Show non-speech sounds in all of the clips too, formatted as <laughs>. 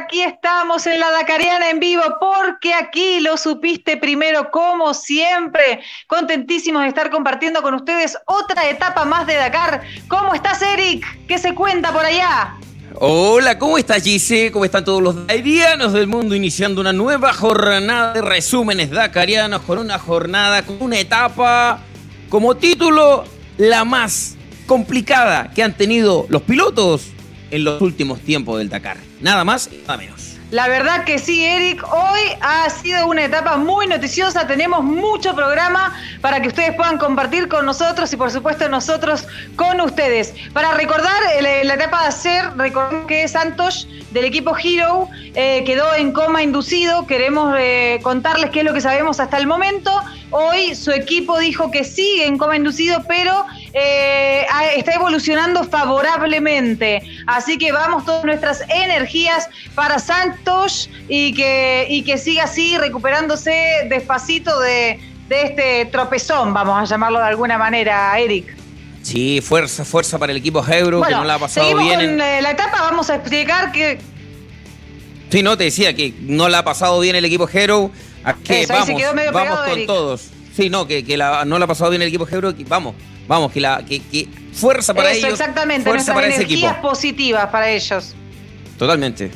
Aquí estamos en la Dakariana en vivo porque aquí lo supiste primero como siempre. Contentísimos de estar compartiendo con ustedes otra etapa más de Dakar. ¿Cómo estás, Eric? ¿Qué se cuenta por allá? Hola, ¿cómo estás, Gise? ¿Cómo están todos los dakarianos del mundo iniciando una nueva jornada de resúmenes dakarianos con una jornada, con una etapa como título la más complicada que han tenido los pilotos en los últimos tiempos del Dakar. Nada más nada menos. La verdad que sí, Eric. Hoy ha sido una etapa muy noticiosa. Tenemos mucho programa para que ustedes puedan compartir con nosotros y por supuesto nosotros con ustedes. Para recordar la etapa de hacer, recordemos que Santos del equipo Hero eh, quedó en coma inducido. Queremos eh, contarles qué es lo que sabemos hasta el momento. Hoy su equipo dijo que sigue en coma inducido, pero eh, está evolucionando favorablemente. Así que vamos todas nuestras energías para Santos y que, y que siga así recuperándose despacito de, este tropezón, vamos a llamarlo de alguna manera, Eric. Sí, fuerza, fuerza para el equipo Euro, que no la ha pasado bien. Con eh, la etapa, vamos a explicar que. Sí, no, te decía que no la ha pasado bien el equipo Hero que vamos, vamos con todos. Sí, no, que, no le ha pasado bien el equipo Gebro. Vamos, vamos, que, la, que, fuerza para ellos. Exactamente, fuerza para ese equipo. positivas para ellos. Totalmente.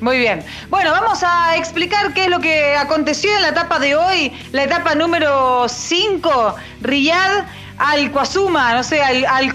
Muy bien. Bueno, vamos a explicar qué es lo que aconteció en la etapa de hoy, la etapa número 5, Riyadh al no sé, al,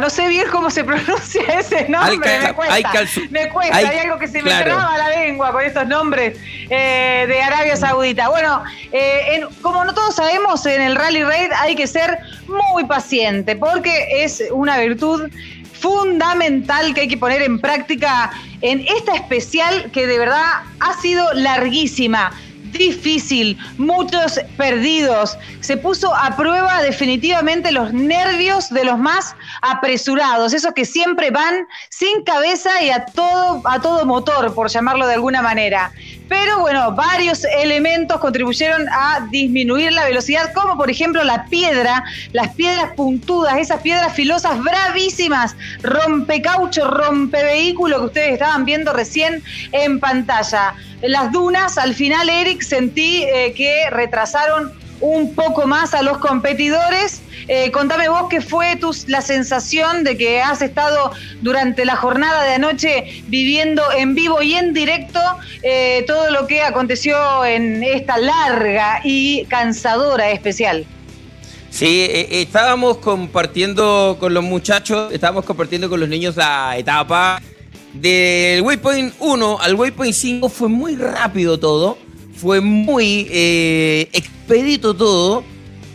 no sé bien cómo se <laughs> pronuncia ese nombre, me cuesta, me cuesta, hay, algo que se me traba la lengua con estos nombres eh, de Arabia Saudita. Bueno, eh, como no todos sabemos, en el Rally Raid hay que ser muy paciente, porque es una virtud fundamental que hay que poner en práctica en esta especial que de verdad ha sido larguísima difícil, muchos perdidos. Se puso a prueba definitivamente los nervios de los más apresurados, esos que siempre van sin cabeza y a todo, a todo motor, por llamarlo de alguna manera. Pero bueno, varios elementos contribuyeron a disminuir la velocidad, como por ejemplo la piedra, las piedras puntudas, esas piedras filosas bravísimas, rompecaucho, rompevehículo que ustedes estaban viendo recién en pantalla. Las dunas, al final, Eric, sentí eh, que retrasaron un poco más a los competidores. Eh, contame vos qué fue tu, la sensación de que has estado durante la jornada de anoche viviendo en vivo y en directo eh, todo lo que aconteció en esta larga y cansadora especial. Sí, estábamos compartiendo con los muchachos, estábamos compartiendo con los niños la etapa del Waypoint 1 al Waypoint 5 fue muy rápido todo, fue muy eh, expedito todo,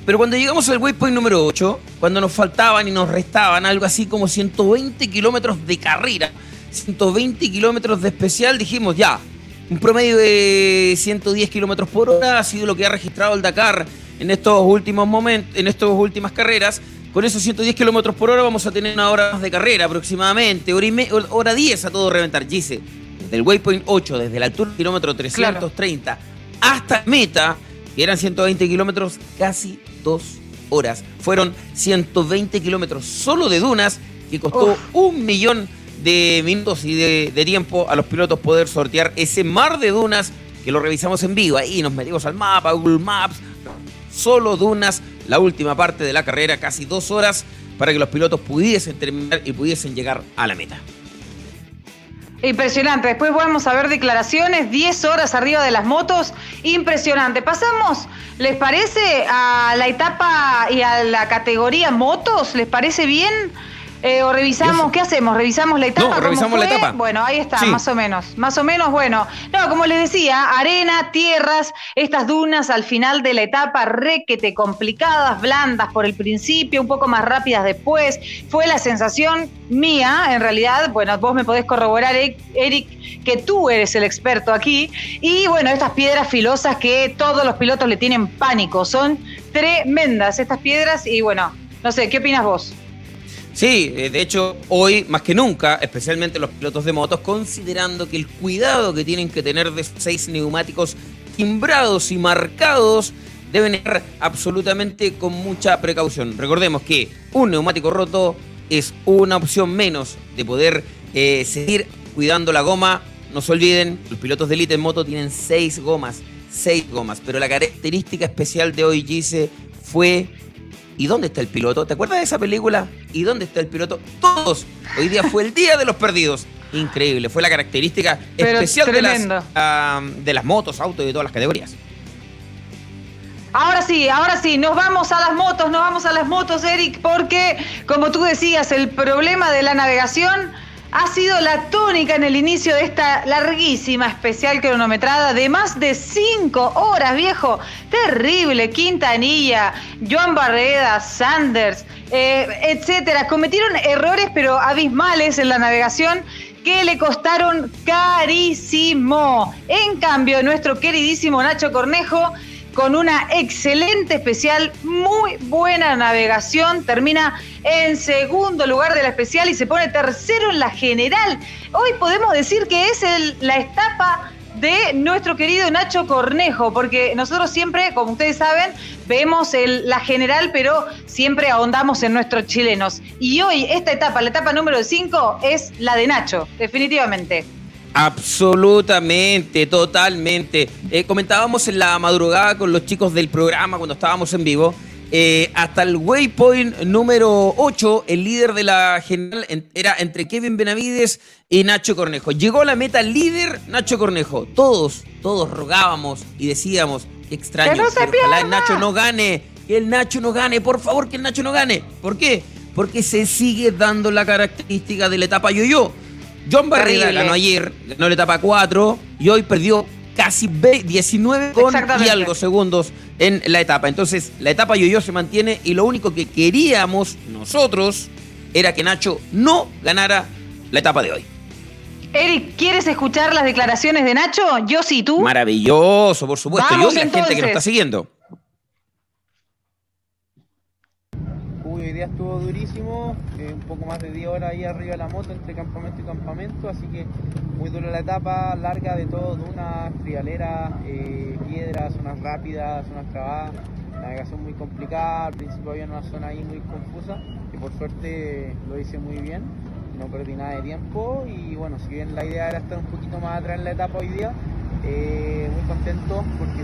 pero cuando llegamos al Waypoint número 8, cuando nos faltaban y nos restaban algo así como 120 kilómetros de carrera, 120 kilómetros de especial, dijimos ya, un promedio de 110 kilómetros por hora ha sido lo que ha registrado el Dakar en estos últimos momentos, en estas últimas carreras. Con esos 110 kilómetros por hora vamos a tener una hora de carrera aproximadamente, hora, y hora 10 a todo reventar. Gise, desde el waypoint 8, desde la altura kilómetro 330 hasta meta, que eran 120 kilómetros, casi dos horas. Fueron 120 kilómetros solo de dunas, que costó un millón de minutos y de, de, tiempo a los pilotos poder sortear ese mar de dunas que lo revisamos en vivo. Ahí nos metimos al mapa, Google Maps, solo dunas la última parte de la carrera, casi dos horas, para que los pilotos pudiesen terminar y pudiesen llegar a la meta. Impresionante. Después vamos a ver declaraciones, 10 horas arriba de las motos. Impresionante. Pasamos, ¿les parece a la etapa y a la categoría motos? ¿Les parece bien? Eh, o revisamos, ¿qué hacemos? ¿Revisamos la etapa? No, revisamos la etapa. Bueno, ahí está, más o menos. Más o menos, bueno. No, como les decía, arena, tierras, estas dunas al final de la etapa, requete complicadas, blandas por el principio, un poco más rápidas después. Fue la sensación mía, en realidad. Bueno, vos me podés corroborar, Eric, que tú eres el experto aquí. Y bueno, estas piedras filosas que todos los pilotos le tienen pánico. Son tremendas estas piedras y bueno, no sé, ¿qué opinas vos? Sí, eh, de hecho, hoy más que nunca, especialmente los pilotos de motos, considerando que el cuidado que tienen que tener de seis neumáticos timbrados y marcados deben ir absolutamente con mucha precaución. Recordemos que un neumático roto es una opción menos de poder eh, seguir cuidando la goma. No se olviden, los pilotos de Elite en moto tienen seis gomas, seis gomas, pero la característica especial de hoy, Gise, fue ¿Y dónde está el piloto? ¿Te acuerdas de esa película? ¿Y dónde está el piloto? Todos. Hoy día fue el día de los perdidos. Increíble. Fue la característica especial de las, de las motos, autos y de todas las categorías. Ahora sí, ahora sí, nos vamos a las motos, nos vamos a las motos, Eric, porque como tú decías, el problema de la navegación ha sido la tónica en el inicio de esta larguísima especial cronometrada de más de cinco horas, viejo. Terrible, Quintanilla, Joan Barreda, Sanders, eh, etcétera. Cometieron errores pero abismales en la navegación que le costaron carísimo. En cambio, nuestro queridísimo Nacho Cornejo con una excelente especial, muy buena navegación, termina en segundo lugar de la especial y se pone tercero en la general. Hoy podemos decir que es la etapa de nuestro querido Nacho Cornejo, porque nosotros siempre, como ustedes saben, vemos la general, pero siempre ahondamos en nuestros chilenos. Y hoy esta etapa, la etapa número 5, es la de Nacho, definitivamente. Absolutamente, totalmente. Eh, comentábamos en la madrugada con los chicos del programa cuando estábamos en vivo. Eh, hasta el waypoint número 8, el líder de la general era entre Kevin Benavides y Nacho Cornejo. Llegó a la meta líder Nacho Cornejo. Todos, todos rogábamos y decíamos, qué extraño, que, ojalá el Nacho no gane, que el Nacho no gane, por favor que el Nacho no gane. ¿Por qué? Porque se sigue dando la característica de la etapa yo-yo John Barrera ganó ayer, ganó la etapa 4 y hoy perdió casi 19 con y algo segundos en la etapa. Entonces, la etapa yo-yo se mantiene y lo único que queríamos nosotros era que Nacho no ganara la etapa de hoy. Eric, ¿quieres escuchar las declaraciones de Nacho? Yo sí, tú. Maravilloso, por supuesto. yo y la gente que nos está siguiendo. Hoy día estuvo durísimo, eh, un poco más de 10 horas ahí arriba de la moto entre campamento y campamento, así que muy dura la etapa, larga de todo, dunas, trialeras, eh, piedras, zonas rápidas, zonas trabadas, navegación muy complicada, al principio había una zona ahí muy confusa, que por suerte lo hice muy bien, no perdí nada de tiempo y bueno, si bien la idea era estar un poquito más atrás en la etapa hoy día, eh, muy contento porque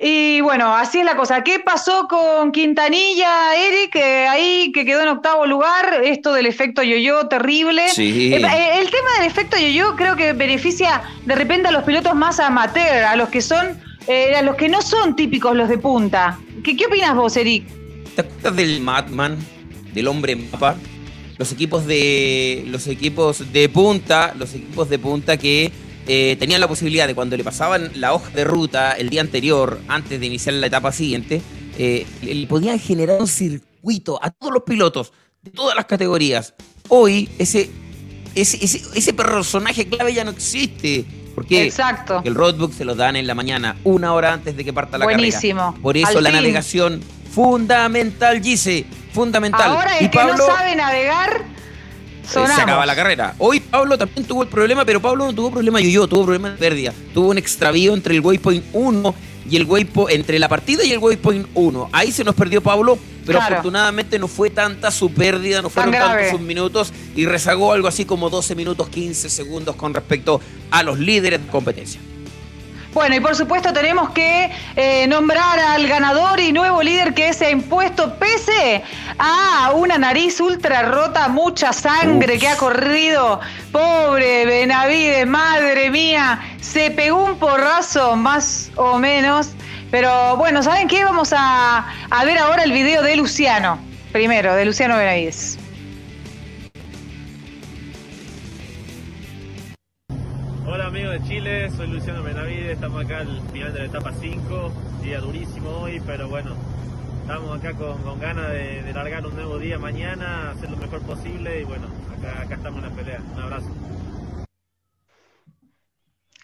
Y bueno, así es la cosa. ¿Qué pasó con Quintanilla, Eric? ahí que quedó en octavo lugar, esto del efecto yo-yo terrible. Sí. Eh, eh, el tema del efecto yo-yo creo que beneficia de repente a los pilotos más amateur, a los que son, eh, a los que no son típicos los de punta. ¿Qué, qué opinas vos, Eric? ¿Te acuerdas del Madman, del hombre mapa? Los equipos de los equipos de punta, los equipos de punta que eh, tenían la posibilidad de cuando le pasaban la hoja de ruta el día anterior, antes de iniciar la etapa siguiente, eh, le podían generar un circuito a todos los pilotos de todas las categorías. Hoy ese, ese, ese, personaje clave ya no existe. Porque Exacto. el roadbook se lo dan en la mañana, una hora antes de que parta la Buenísimo. Por eso la navegación fundamental, Gise, fundamental. Ahora el que no sabe navegar se acaba la carrera. Hoy Pablo también tuvo el problema, pero Pablo no tuvo problema yo, yo tuvo problema de pérdida. Tuvo un extravío entre el waypoint 1 y el waypoint, entre la partida y el waypoint 1. Ahí se nos perdió Pablo, pero afortunadamente no fue tanta su pérdida, no fueron tantos sus minutos y rezagó algo así como 12 minutos 15 segundos con respecto a los líderes de competencia. Bueno, y por supuesto tenemos que eh, nombrar al ganador y nuevo líder que se ha impuesto pese a una nariz ultra rota, mucha sangre que ha corrido. Pobre Benavides, madre mía, se pegó un porrazo más o menos. Pero bueno, ¿saben qué? Vamos a, a ver ahora el video de Luciano, primero, de Luciano Benavides. Amigos de Chile, soy Luciano Benavides, estamos acá al final de la etapa 5, día durísimo hoy, pero bueno, estamos acá con, ganas de, largar un nuevo día mañana, hacer lo mejor posible y bueno, acá, acá estamos en la pelea. Un abrazo.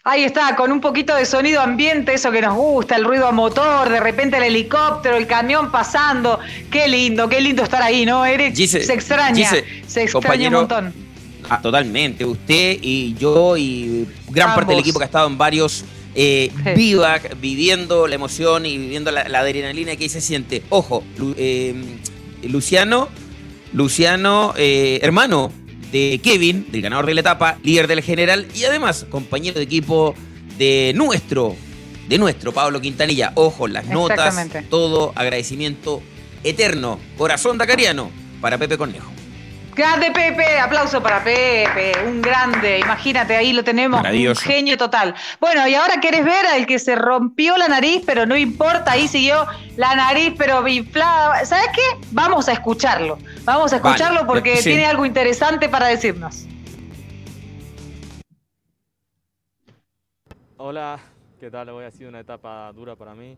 Ahí está, con un poquito de sonido ambiente, eso que nos gusta, el ruido a motor, de repente el helicóptero, el camión pasando. Qué lindo, qué lindo estar ahí, ¿no, Eric? se extraña, se extraña un montón. Ah, totalmente, usted y yo y gran parte del equipo que ha estado en varios eh, viviendo la emoción y viviendo la, adrenalina que ahí se siente. Ojo, eh, Luciano, Luciano, eh, hermano de Kevin, del ganador de la etapa, líder del general y además compañero de equipo de nuestro, de nuestro Pablo Quintanilla. Ojo, las notas, todo agradecimiento eterno, corazón dacariano para Pepe Conejo. Grande Pepe, aplauso para Pepe, un grande, imagínate, ahí lo tenemos, un genio total. Bueno, y ahora querés ver al que se rompió la nariz, pero no importa, ahí siguió la nariz, pero inflada. ¿Sabes qué? Vamos a escucharlo, vamos a escucharlo porque tiene algo interesante para decirnos. Hola, ¿qué tal? Hoy ha sido una etapa dura para mí.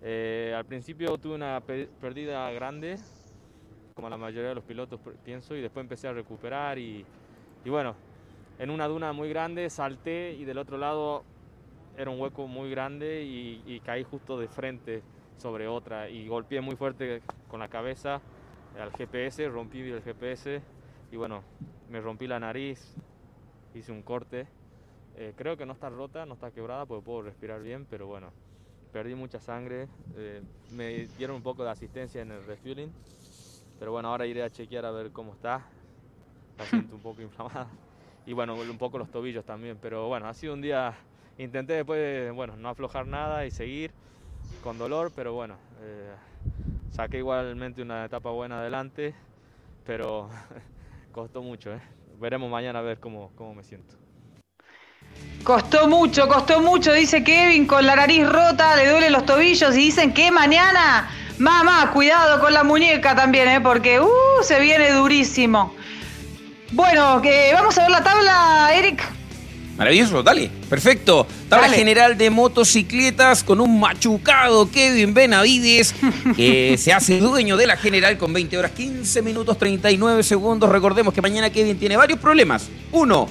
Eh, al principio tuve una pérdida grande, como la mayoría de los pilotos pienso, y después empecé a recuperar y, bueno, en una duna muy grande salté y del otro lado era un hueco muy grande y, caí justo de frente sobre otra y golpeé muy fuerte con la cabeza al GPS, rompí el GPS y bueno, me rompí la nariz, hice un corte. Eh, creo que no está rota, no está quebrada porque puedo respirar bien, pero bueno, perdí mucha sangre, eh, me dieron un poco de asistencia en el refueling pero bueno, ahora iré a chequear a ver cómo está. La siento un poco <laughs> inflamada. Y bueno, un poco los tobillos también. Pero bueno, ha sido un día. Intenté después, bueno, no aflojar nada y seguir con dolor, pero bueno, eh, saqué igualmente una etapa buena adelante, pero <laughs> costó mucho. ¿eh? Veremos mañana a ver cómo, cómo me siento. Costó mucho, costó mucho, dice Kevin, con la nariz rota, le duelen los tobillos y dicen que mañana Mamá, cuidado con la muñeca también, ¿eh? porque uh, se viene durísimo. Bueno, que vamos a ver la tabla, Eric. Maravilloso, dale, perfecto. Tabla general de motocicletas con un machucado Kevin Benavides, <laughs> que se hace dueño de la general con 20 horas 15 minutos 39 segundos. Recordemos que mañana Kevin tiene varios problemas. Uno,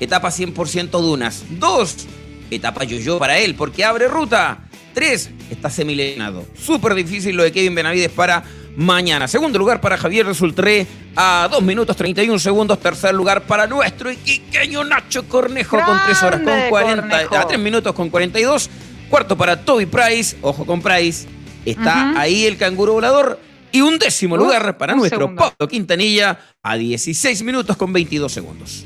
etapa 100% dunas. Dos, etapa yo-yo para él, porque abre ruta. 3 está semilenado. Súper difícil lo de Kevin Benavides para mañana. Segundo lugar para Javier Resultré a 2 minutos 31 segundos. Tercer lugar para nuestro iquiqueño Nacho Cornejo con 3 horas con 40, a 3 minutos con 42. Cuarto para Toby Price, ojo con Price. Está ahí el canguro volador. Y un décimo lugar para nuestro Pablo Quintanilla a 16 minutos con 22 segundos.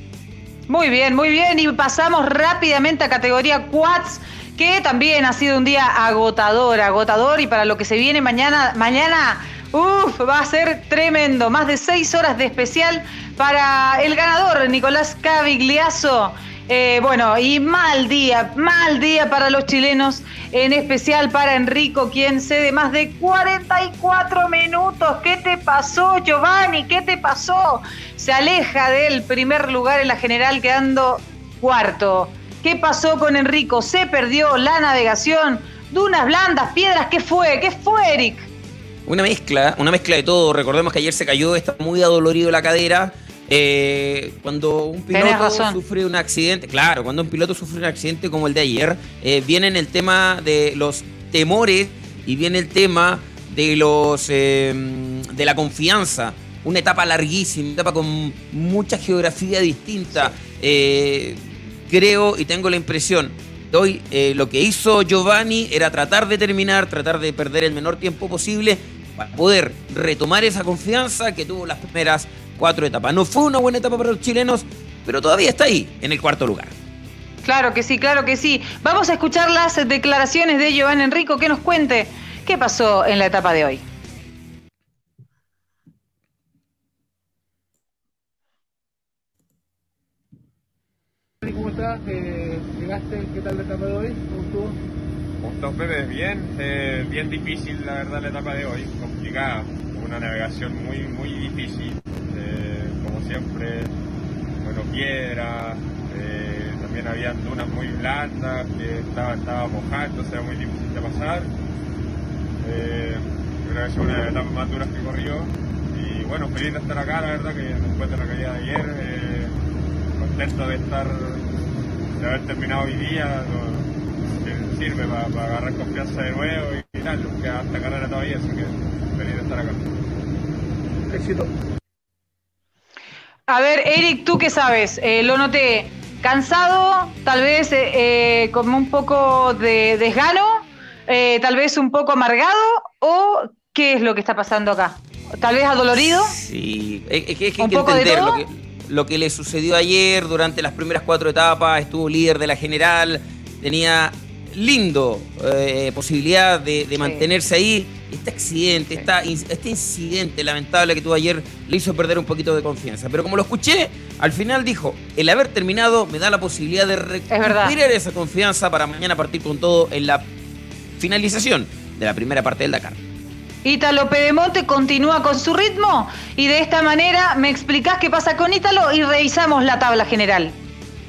Muy bien, muy bien. Y pasamos rápidamente a categoría Quads que también ha sido un día agotador, agotador y para lo que se viene mañana, mañana, uff, va a ser tremendo. Más de seis horas de especial para el ganador, Nicolás Cavigliazo. Eh, bueno, y mal día, mal día para los chilenos, en especial para Enrico, quien cede más de 44 minutos. ¿Qué te pasó, Giovanni? ¿Qué te pasó? Se aleja del primer lugar en la general, quedando cuarto. ¿Qué pasó con Enrico? ¿Se perdió la navegación? ¿Dunas blandas? ¿Piedras? ¿Qué fue? ¿Qué fue, Eric? Una mezcla, una mezcla de todo. Recordemos que ayer se cayó, está muy adolorido la cadera. Eh, cuando un piloto sufre un accidente, claro, cuando un piloto sufre un accidente como el de ayer, eh, viene el tema de los temores y viene el tema de los eh, de la confianza. Una etapa larguísima, una etapa con mucha geografía distinta. Creo y tengo la impresión hoy eh, lo que hizo Giovanni era tratar de terminar, tratar de perder el menor tiempo posible para poder retomar esa confianza que tuvo las primeras cuatro etapas. No fue una buena etapa para los chilenos, pero todavía está ahí, en el cuarto lugar. Claro que sí, claro que sí. Vamos a escuchar las declaraciones de Giovanni Enrico que nos cuente qué pasó en la etapa de hoy. ¿Cómo estás? Eh, ¿Llegaste? ¿Qué tal la etapa de hoy? ¿Cómo estuvo? ¿Cómo estás, Bien, eh, bien difícil la verdad la etapa de hoy, complicada, una navegación muy, muy difícil, siempre, bueno, piedra, también había dunas muy blandas que estaba, estaba mojada, entonces era muy difícil de pasar. creo que es una de las más duras que corrió y bueno, feliz de estar acá, la verdad que después de la caída de ayer contento de estar de haber terminado hoy día, no, sirve para, agarrar confianza de nuevo y, tal, queda hasta carrera todavía, así que feliz de estar acá. Éxito. A ver, Eric, ¿tú qué sabes? Eh, lo noté cansado, tal vez eh, eh, como un poco de desgano, eh, tal vez un poco amargado, o qué es lo que está pasando acá? Tal vez adolorido. Sí, es, es que hay que entender lo que, lo que le sucedió ayer durante las primeras cuatro etapas, estuvo líder de la general, tenía lindo eh, posibilidad de, de mantenerse ahí. Este accidente, esta, este incidente lamentable que tuvo ayer le hizo perder un poquito de confianza. Pero como lo escuché, al final dijo, el haber terminado me da la posibilidad de recuperar esa confianza para mañana partir con todo en la finalización de la primera parte del Dakar. Ítalo Pedemonte continúa con su ritmo y de esta manera me explicás qué pasa con Ítalo y revisamos la tabla general.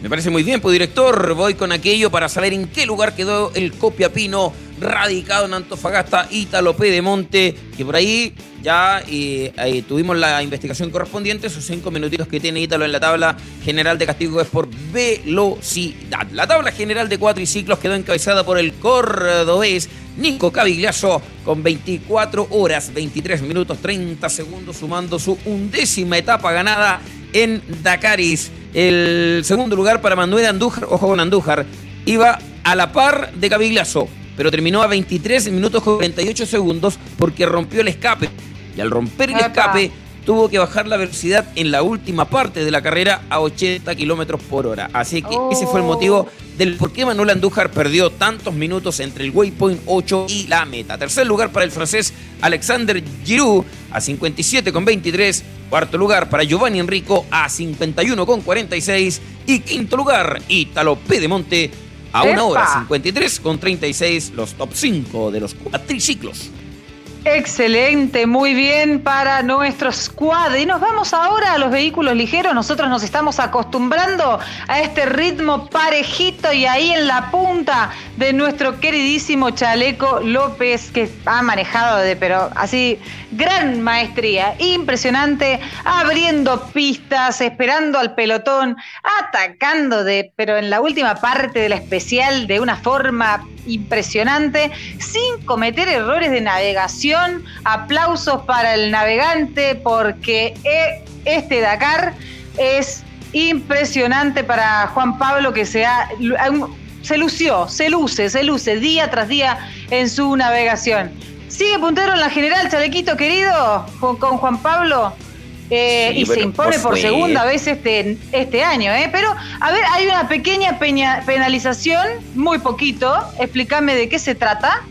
Me parece muy bien, pues director, voy con aquello para saber en qué lugar quedó el Copiapino radicado en Antofagasta, Ítalo Pedemonte, que por ahí ya eh, tuvimos la investigación correspondiente, esos cinco minutitos que tiene Ítalo en la tabla general de castigo es por velocidad. La tabla general de cuatriciclos quedó encabezada por el cordobés Nico Cavigliazo con 24 horas, 23 minutos, 30 segundos, sumando su undécima etapa ganada en Dakaris. El segundo lugar para Manuel Andújar, ojo con Andújar, iba a la par de Cavigliazo, pero terminó a 23 minutos con 48 segundos porque rompió el escape. Y al romper el escape, tuvo que bajar la velocidad en la última parte de la carrera a 80 kilómetros por hora. Así que ese fue el motivo del por qué Manuel Andújar perdió tantos minutos entre el waypoint 8 y la meta. Tercer lugar para el francés Alexander Giroud a 57 con 23. Cuarto lugar para Giovanni Enrico a 51 con 46. Y quinto lugar, Ítalo Pedemonte a 1 hora 53 con 36. Los top 5 de los cuatriciclos. Excelente, muy bien para nuestro squad. Y nos vamos ahora a los vehículos ligeros. Nosotros nos estamos acostumbrando a este ritmo parejito y ahí en la punta de nuestro queridísimo Chaleco López, que ha manejado de, pero así, gran maestría, impresionante, abriendo pistas, esperando al pelotón, atacando de, pero en la última parte de la especial de una forma impresionante, sin cometer errores de navegación. Aplausos para el navegante porque eh, este Dakar es impresionante para Juan Pablo que se, ha, se lució, se luce, se luce día tras día en su navegación. Sigue puntero en la general, chalequito querido, con Juan Pablo. Eh, sí, y se impone por, segunda vez este, este año, ¿eh? Pero, a ver, hay una pequeña peña, penalización, muy poquito. Explícame de qué se trata.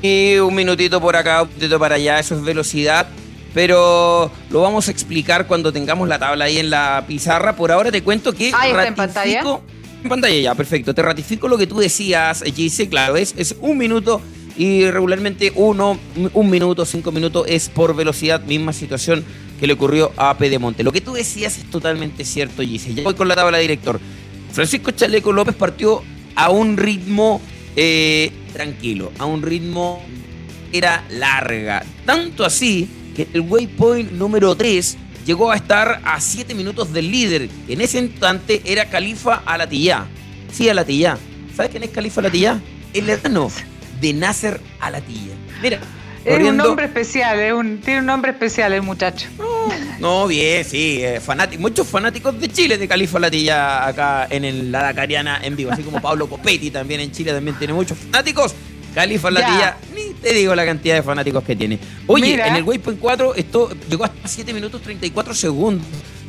Y un minutito por acá, un minutito para allá, eso es velocidad. Pero lo vamos a explicar cuando tengamos la tabla ahí en la pizarra. Por ahora te cuento que. Ahí está en pantalla. En pantalla ya, perfecto. Te ratifico lo que tú decías, Gise, claro, es, es un minuto y regularmente uno, un minuto, cinco minutos es por velocidad, misma situación que le ocurrió a Pedemonte. Lo que tú decías es totalmente cierto, Gise. Ya voy con la tabla, director. Francisco Chaleco López partió a un ritmo eh, tranquilo, a un ritmo era larga. Tanto así que el waypoint número 3 llegó a estar a 7 minutos del líder. En ese instante era Califa Alatillá. Sí, Alatillá. ¿Sabes quién es Califa Alatillá? El hermano de Nasser Alatilla. Mira. Es un nombre especial, es un, tiene un nombre especial el muchacho. No, bien, sí, eh, muchos fanáticos de Chile de Califa Latilla acá en el, la Dakariana en vivo, así como Pablo Copetti también en Chile también tiene muchos fanáticos. Califa Latilla, ni te digo la cantidad de fanáticos que tiene. Oye, en el Waypoint 4 esto llegó hasta 7 minutos 34 segundos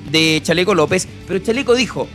de Chaleco López, pero Chaleco dijo,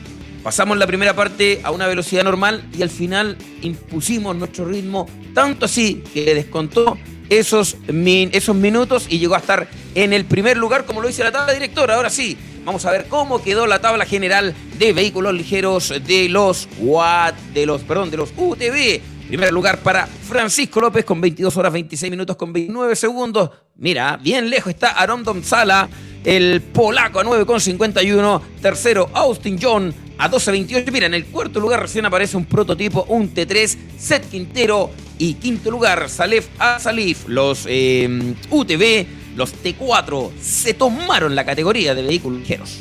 pasamos la primera parte a una velocidad normal y al final impusimos nuestro ritmo, tanto así que descontó esos, esos minutos y llegó a estar en el primer lugar, como lo dice la tabla directora. Ahora sí, vamos a ver cómo quedó la tabla general de vehículos ligeros de los Watt, de los, perdón, de los UTV. Primer lugar para Francisco López con 22 horas 26 minutos con 29 segundos. Mira, bien lejos está Aaron Domzala, el polaco a 9,51. Tercero, Austin John a 12.28. Mira, en el cuarto lugar recién aparece un prototipo, un T3, Set Quintero. Y quinto lugar, Salef a Salif. Los eh, UTV, los T4, se tomaron la categoría de vehículos ligeros.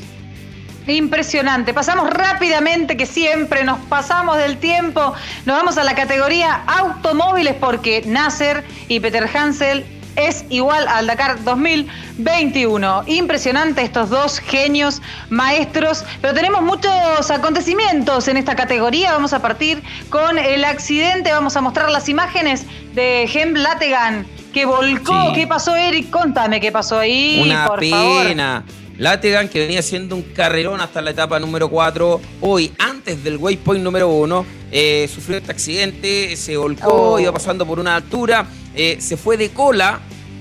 Impresionante. Pasamos rápidamente, que siempre nos pasamos del tiempo. Nos vamos a la categoría automóviles porque Nasser y Peter Hansel es igual al Dakar 2021. Impresionante estos dos genios maestros, pero tenemos muchos acontecimientos en esta categoría. Vamos a partir con el accidente, vamos a mostrar las imágenes de Gem Lategan que volcó. ¿Qué pasó, Eric? Contame qué pasó ahí. Una por pena. Lategan, que venía haciendo un carrerón hasta la etapa número 4, hoy, antes del waypoint número 1, eh, sufrió este accidente, se volcó, Oh. iba pasando por una altura, eh, se fue de cola,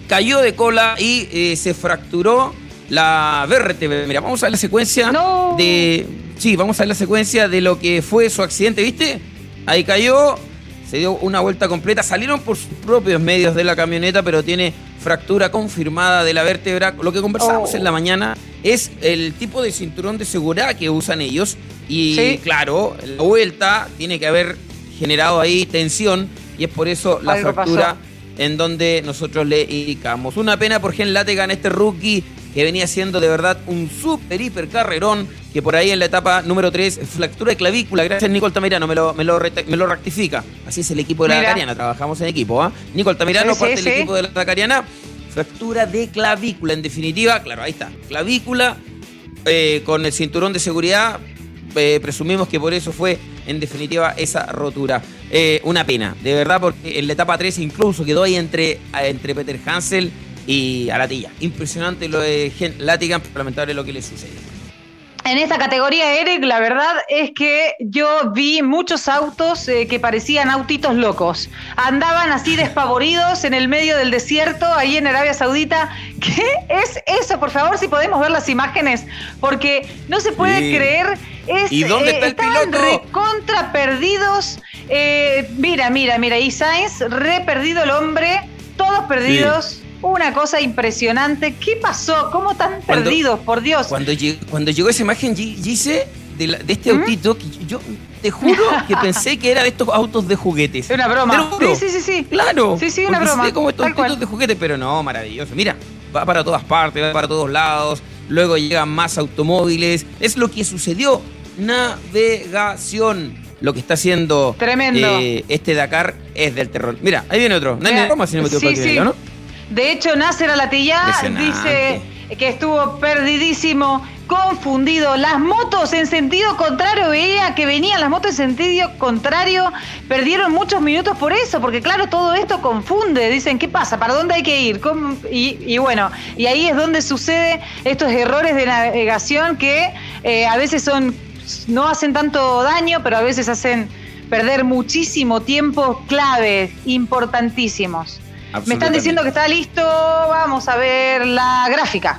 cayó de cola y eh, se fracturó la vértebra. Mira, vamos a ver la secuencia No. de. Sí, vamos a ver la secuencia de lo que fue su accidente, ¿viste? Ahí cayó, se dio una vuelta completa, salieron por sus propios medios de la camioneta, pero tiene fractura confirmada de la vértebra. Lo que conversamos Oh. en la mañana es el tipo de cinturón de seguridad que usan ellos. Y Sí. claro, la vuelta tiene que haber generado ahí tensión y es por eso la Algo fractura pasó. En donde nosotros le indicamos. Una pena por Gen Lategan, este rookie que venía siendo de verdad un super hiper carrerón, que por ahí en la etapa número 3, fractura de clavícula, gracias Nicole Tamirano, me lo, me lo, rete- me lo rectifica. Así es el equipo de la Mira. Dakariana, trabajamos en equipo. ¿ah? Sí, parte sí, del sí. equipo de la Dakariana, fractura de clavícula, en definitiva, claro, ahí está, clavícula eh, con el cinturón de seguridad, eh, presumimos que por eso fue en definitiva esa rotura. Eh, una pena, de verdad, porque en la etapa 3 incluso quedó ahí entre, entre Peter Hansel y Alatilla. Impresionante lo de Gen Latigan, lamentable lo que le sucedió. En esta categoría, Eric, la verdad es que yo vi muchos autos eh, que parecían autitos locos. Andaban así <laughs> despavoridos en el medio del desierto, ahí en Arabia Saudita. <laughs> ¿Qué es eso? Por favor, si podemos ver las imágenes, porque no se puede Sí. creer. Es, ¿Y dónde está el estaban piloto? recontra perdidos. Eh, mira, mira, mira. Y Sainz, re perdido el hombre, todos perdidos. Una cosa impresionante. ¿Qué pasó? ¿Cómo tan Cuando- perdidos? Por Dios. Cuando, lleg- cuando llegó esa imagen, Gi- Gise, de, la- de este ¿Mm? autito, que yo te juro que <laughs> pensé que era de estos autos de juguetes. Es una broma. Te lo juro. Sí, sí, sí, sí. Claro. Sí, sí, una broma. como estos Tal cual. autitos de juguete, pero no, maravilloso. Mira, va para todas partes, va para todos lados. Luego llegan más automóviles. Es lo que sucedió. Navegación. Lo que está haciendo Tremendo. eh, este Dakar es del terror. Mira, ahí viene otro. Nadie Mira, Roma, si no me equivoco, sí, aquí sí. venía, ¿no? De hecho, Nasser Impresionante. dice que estuvo perdidísimo, confundido. Las motos en sentido contrario, veía que venían las motos en sentido contrario, perdieron muchos minutos por eso, porque claro, todo esto confunde. Dicen, ¿qué pasa? ¿Para dónde hay que ir? Y bueno, y ahí es donde sucede estos errores de navegación que eh, a veces son no hacen tanto daño, pero a veces hacen perder muchísimo tiempo clave, importantísimos. Me están diciendo que está listo. Vamos a ver la gráfica.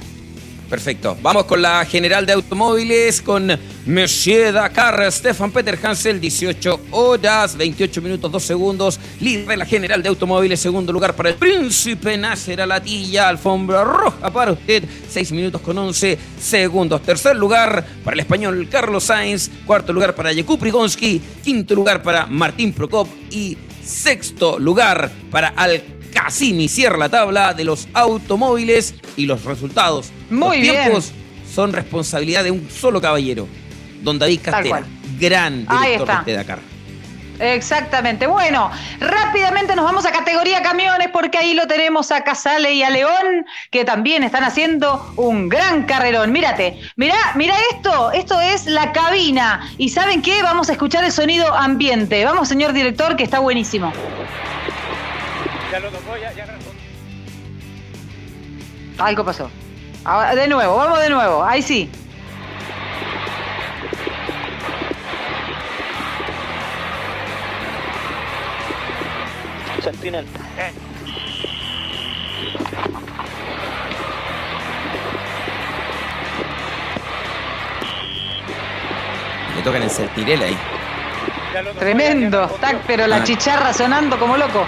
Perfecto. Vamos con la general de automóviles con Monsieur Dakar, Stefan Peter Hansel, 18 horas, 28 minutos, 2 segundos. Líder de la general de automóviles, segundo lugar para el Príncipe Nasser Alatilla, alfombra roja para usted, 6 minutos con 11 segundos. Tercer lugar para el español Carlos Sainz, cuarto lugar para Jakub Prigonski, quinto lugar para Martín Prokop y sexto lugar para Al Cassini. Cierra la tabla de los automóviles y los resultados. Muy los bien. tiempos son responsabilidad de un solo caballero, don David Castera, gran director de este Dakar. Exactamente. Bueno, rápidamente nos vamos a categoría camiones porque ahí lo tenemos a Casale y a León que también están haciendo un gran carrerón. Mírate, mira, mira esto, esto es la cabina y ¿saben qué? Vamos a escuchar el sonido ambiente. Vamos, señor director, que está buenísimo. Ya lo tocó, ya, ya arrancó. Algo pasó. Ahora, de nuevo, vamos de nuevo. Ahí sí. Sentinel. Le tocan el Certirel ahí. Tremendo. pero la Ah. chicharra sonando como loco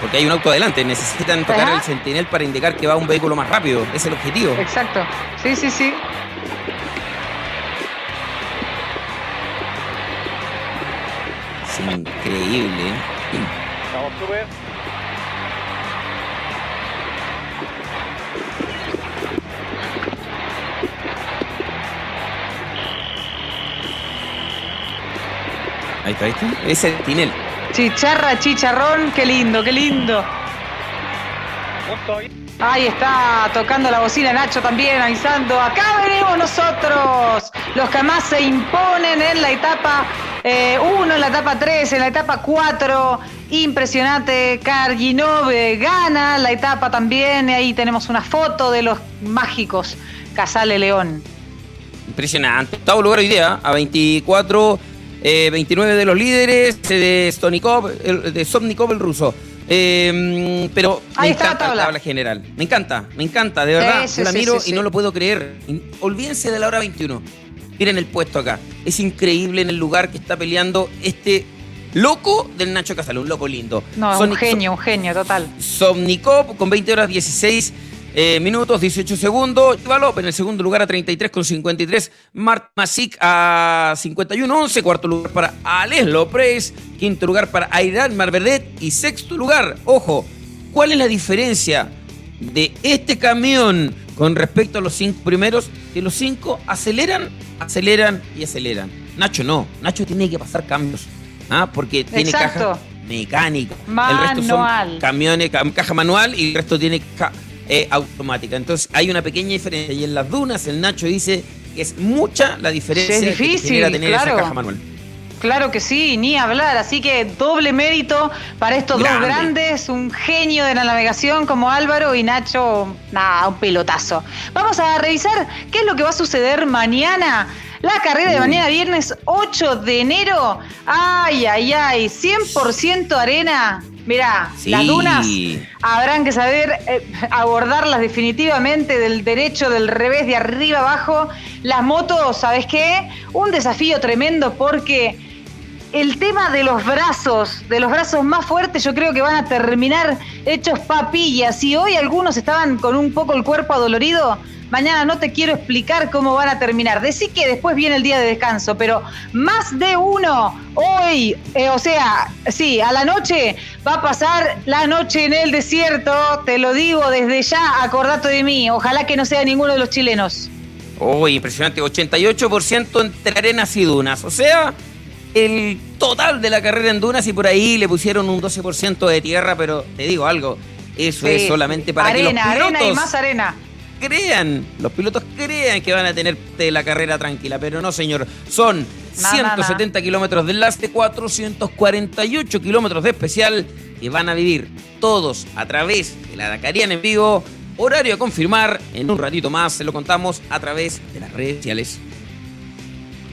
porque, hay un auto adelante. Necesitan tocar Ajá. el sentinel para indicar que va un vehículo más rápido. Es el objetivo. Exacto. Sí, sí, sí. Es increíble. Vamos a. Ahí está, ahí está. Es el tinel. Chicharra, chicharrón, qué lindo, qué lindo. Ahí está tocando la bocina Nacho también avisando. Acá venimos nosotros, los que más se imponen en la etapa 1, eh, en la etapa 3, en la etapa 4. Impresionante, Carginove gana la etapa también. Ahí tenemos una foto de los mágicos Casale León. Impresionante. Octavo lugar hoy día, a 24, 29 eh, de los líderes, de Stonikov, el, de Somnikov el ruso. Eh, pero me encanta la tabla. general. Me encanta, me encanta, de verdad. Yo la miro y no lo puedo creer. Olvídense de la hora 21. Miren el puesto acá. Es increíble en el lugar que está peleando este loco del Nacho Casal, un loco lindo. No, un genio, un genio, total. Somnikov con 20 horas 16 eh, minutos, 18 segundos. López en el segundo lugar a 33 con 53. Mart Masic a 51-11. Cuarto lugar para Alex López. Quinto lugar para Aidan Marverdet. Y sexto lugar, ojo, ¿cuál es la diferencia de este camión con respecto a los cinco primeros? Que los cinco aceleran, aceleran y aceleran. Nacho no. Nacho tiene que pasar cambios. ¿ah? Porque tiene caja mecánica. Manual. El resto son camiones, caja manual y el resto tiene caja automática. Entonces hay una pequeña diferencia. Y en las dunas el Nacho dice que es mucha la diferencia es difícil, que tener esa caja manual. Claro que sí, ni hablar. Así que doble mérito para estos dos grandes, un genio de la navegación como Álvaro y Nacho, nada, un pelotazo. Vamos a revisar qué es lo que va a suceder mañana. La carrera de mañana, viernes 8 de enero. Ay, ay, ay, 100% arena, Mirá, las dunas habrán que saber eh, abordarlas definitivamente del derecho, del revés, de arriba abajo. Las motos, ¿sabes qué? Un desafío tremendo porque el tema de los brazos, de los brazos más fuertes, yo creo que van a terminar hechos papillas. Y hoy algunos estaban con un poco el cuerpo adolorido, Mañana no te quiero explicar cómo van a terminar. Decí que después viene el día de descanso, pero más de uno hoy, eh, o sea, sí, a la noche va a pasar la noche en el desierto. Te lo digo desde ya, acordate de mí. Ojalá que no sea ninguno de los chilenos. Uy, impresionante. 88% entre arenas y dunas. O sea, el total de la carrera en dunas y por ahí le pusieron un 12% de tierra, pero te digo algo. Eso es solamente para que los pilotos... arena y más arena crean, los pilotos crean que van a tener la carrera tranquila, pero no, señor. Son 170 kilómetros de enlace, 448 kilómetros de especial que van a vivir todos a través de la Dakariana en vivo. Horario a confirmar, en un ratito más se lo contamos a través de las redes sociales.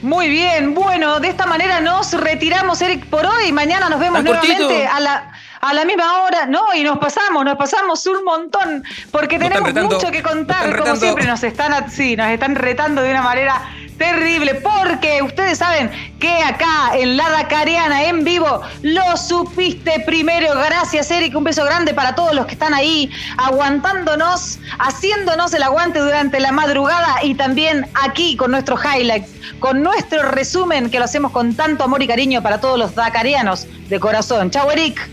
Muy bien, bueno, de esta manera nos retiramos, Eric, por hoy. Mañana nos vemos nuevamente a la a la misma hora, no, y nos pasamos, nos pasamos un montón, porque tenemos mucho que contar, como siempre nos están, sí, nos están retando de una manera terrible, porque ustedes saben que acá en la Dakariana en vivo lo supiste primero. Gracias, Eric. Un beso grande para todos los que están ahí aguantándonos, haciéndonos el aguante durante la madrugada y también aquí con nuestros highlights, con nuestro resumen que lo hacemos con tanto amor y cariño para todos los dakarianos de corazón. Chau, Eric.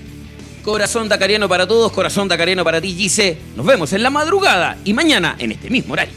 Corazón Dacariano para todos, corazón Dacariano para ti, Gise. Nos vemos en la madrugada y mañana en este mismo horario.